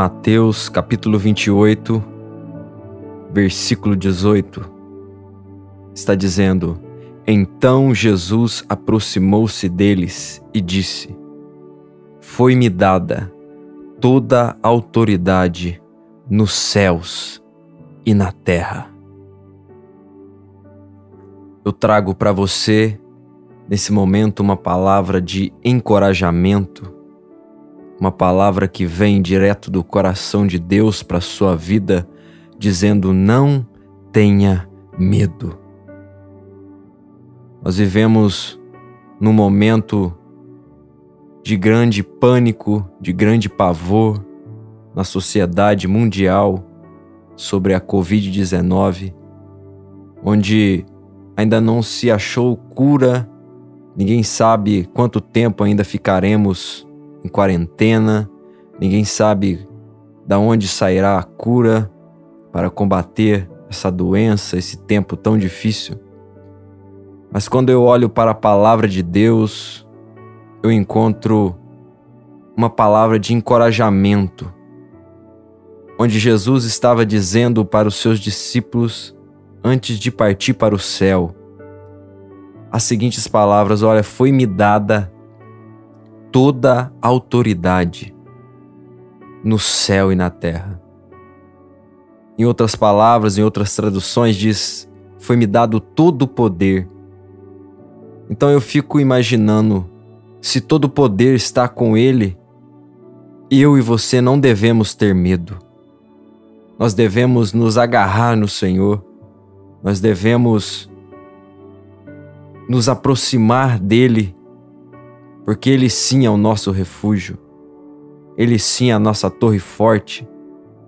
Mateus capítulo 28, versículo 18, está dizendo: Então Jesus aproximou-se deles e disse: Foi-me dada toda a autoridade nos céus e na terra. Eu trago para você, nesse momento, uma palavra de encorajamento, uma palavra que vem direto do coração de Deus para a sua vida, dizendo: não tenha medo. Nós vivemos num momento de grande pânico, de grande pavor na sociedade mundial sobre a Covid-19, onde ainda não se achou cura, ninguém sabe quanto tempo ainda ficaremos em quarentena, ninguém sabe da onde sairá a cura para combater essa doença, esse tempo tão difícil. Mas quando eu olho para a palavra de Deus, eu encontro uma palavra de encorajamento, onde Jesus estava dizendo para os seus discípulos antes de partir para o céu as seguintes palavras: Olha, foi-me dada toda autoridade no céu e na terra. Em outras palavras, em outras traduções, diz: Foi-me dado todo o poder. Então eu fico imaginando, se todo o poder está com Ele, eu e você não devemos ter medo. Nós devemos nos agarrar no Senhor nós devemos nos aproximar dele, porque ele sim é o nosso refúgio. Ele sim é a nossa torre forte.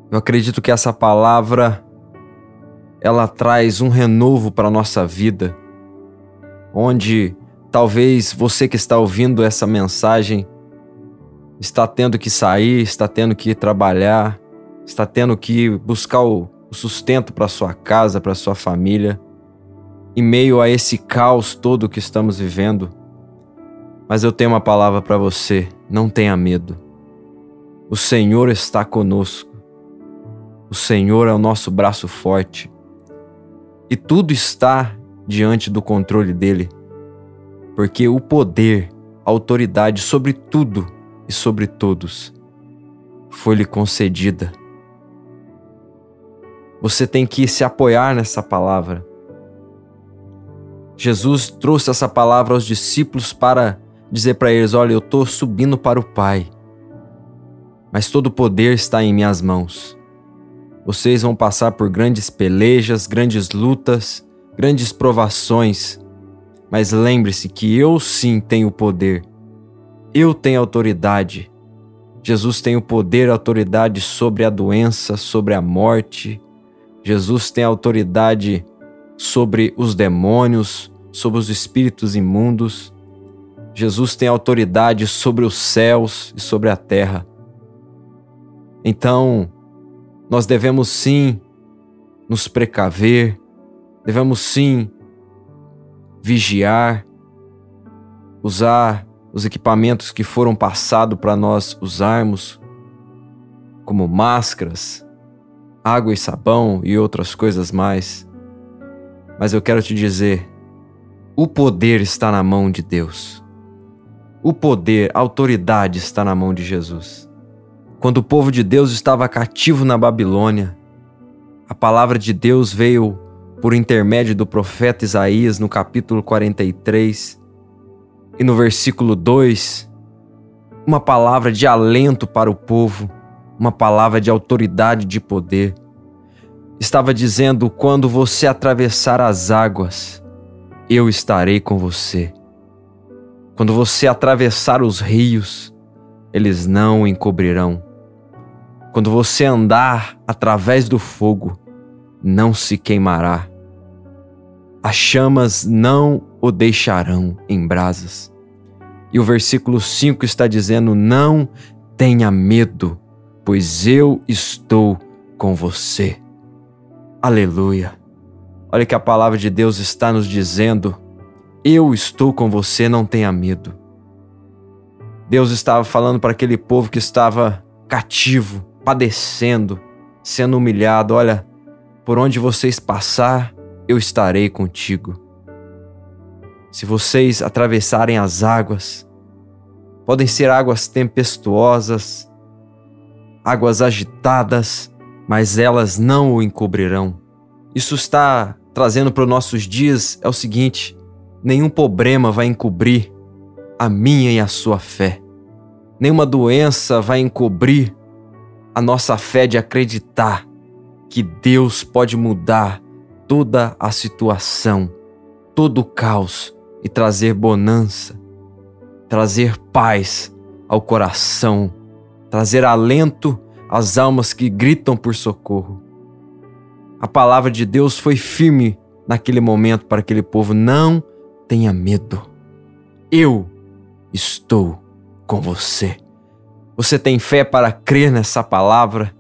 Eu acredito que essa palavra ela traz um renovo para a nossa vida, onde talvez você que está ouvindo essa mensagem está tendo que sair, está tendo que trabalhar, está tendo que buscar o, sustento para sua casa, para sua família, em meio a esse caos todo que estamos vivendo. Mas eu tenho uma palavra para você: não tenha medo. O Senhor está conosco. O Senhor é o nosso braço forte. E tudo está diante do controle dele. Porque o poder, a autoridade sobre tudo e sobre todos foi-lhe concedida você tem que se apoiar nessa palavra. Jesus trouxe essa palavra aos discípulos para dizer para eles: Olha, eu estou subindo para o Pai, mas todo o poder está em minhas mãos. Vocês vão passar por grandes pelejas, grandes lutas, grandes provações, mas lembre-se que eu sim tenho poder, eu tenho autoridade. Jesus tem o poder e autoridade sobre a doença, sobre a morte, Jesus tem autoridade sobre os demônios, sobre os espíritos imundos. Jesus tem autoridade sobre os céus e sobre a terra. Então, nós devemos sim nos precaver, devemos sim vigiar, usar os equipamentos que foram passados para nós usarmos, como máscaras, água e sabão e outras coisas mais. Mas eu quero te dizer: o poder está na mão de Deus. O poder, a autoridade está na mão de Jesus. Quando o povo de Deus estava cativo na Babilônia, a palavra de Deus veio por intermédio do profeta Isaías no capítulo 43 e no versículo 2, uma palavra de alento para o povo uma palavra de autoridade, de poder. Estava dizendo: quando você atravessar as águas, eu estarei com você. Quando você atravessar os rios, eles não o encobrirão. Quando você andar através do fogo, não se queimará. As chamas não o deixarão em brasas. E o versículo 5 está dizendo: Não tenha medo, pois eu estou com você. Aleluia. Olha que a palavra de Deus está nos dizendo: Eu estou com você, não tenha medo. Deus estava falando para aquele povo que estava cativo, padecendo, sendo humilhado, olha, por onde vocês passar, eu estarei contigo. Se vocês atravessarem as águas, podem ser águas tempestuosas, águas agitadas, mas elas não o encobrirão. Isso está trazendo para os nossos dias é o seguinte: nenhum problema vai encobrir a minha e a sua fé. Nenhuma doença vai encobrir a nossa fé de acreditar que Deus pode mudar toda a situação, todo o caos e trazer bonança, trazer paz ao coração, trazer alento às almas que gritam por socorro. A palavra de Deus foi firme naquele momento para aquele povo: não tenha medo. Eu estou com você. Você tem fé para crer nessa palavra?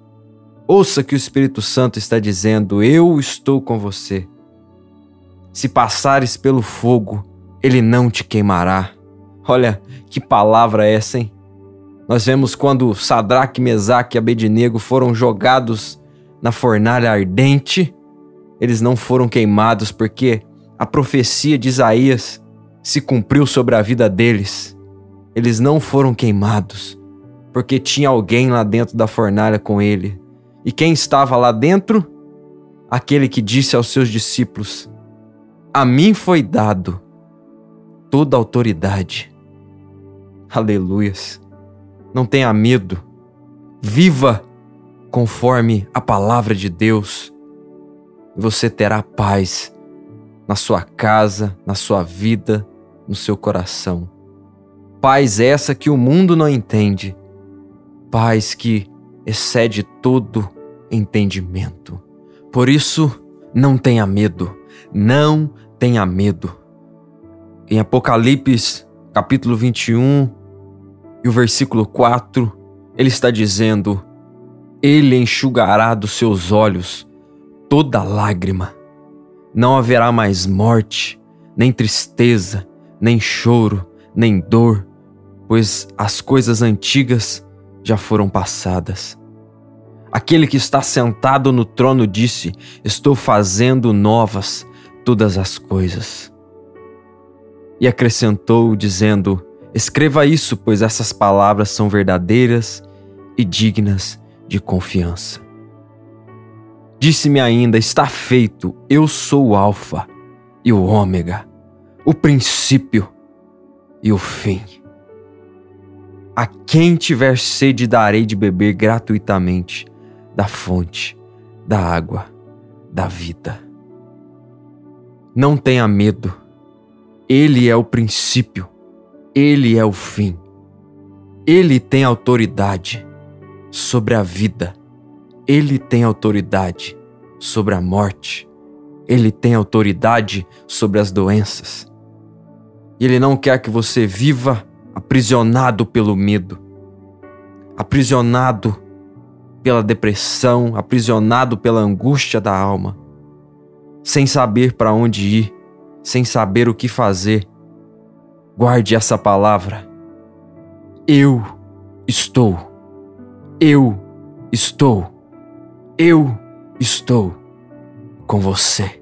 Ouça que o Espírito Santo está dizendo: Eu estou com você. Se passares pelo fogo, ele não te queimará. Olha que palavra é essa, hein? Nós vemos quando Sadraque, Mesaque e Abednego foram jogados na fornalha ardente, eles não foram queimados porque a profecia de Isaías se cumpriu sobre a vida deles. Eles não foram queimados porque tinha alguém lá dentro da fornalha com ele. E quem estava lá dentro? Aquele que disse aos seus discípulos: A mim foi dado toda a autoridade. Aleluias. Não tenha medo. Viva conforme a palavra de Deus. Você terá paz na sua casa, na sua vida, no seu coração. Paz essa que o mundo não entende. Paz que excede todo entendimento. Por isso, não tenha medo. Não tenha medo. Em Apocalipse, capítulo 21, e o versículo 4, ele está dizendo: Ele enxugará dos seus olhos toda lágrima. Não haverá mais morte, nem tristeza, nem choro, nem dor, pois as coisas antigas já foram passadas. Aquele que está sentado no trono disse: Estou fazendo novas todas as coisas. E acrescentou, dizendo: Escreva isso, pois essas palavras são verdadeiras e dignas de confiança. Disse-me ainda: Está feito, eu sou o Alfa e o Ômega, o princípio e o fim. A quem tiver sede darei de beber gratuitamente da fonte da água da vida. Não tenha medo, Ele é o princípio ele é o fim. Ele tem autoridade sobre a vida. Ele tem autoridade sobre a morte. Ele tem autoridade sobre as doenças. Ele não quer que você viva aprisionado pelo medo, aprisionado pela depressão, aprisionado pela angústia da alma, sem saber para onde ir, sem saber o que fazer, Guarde essa palavra. Eu estou. Eu estou. Eu estou com você.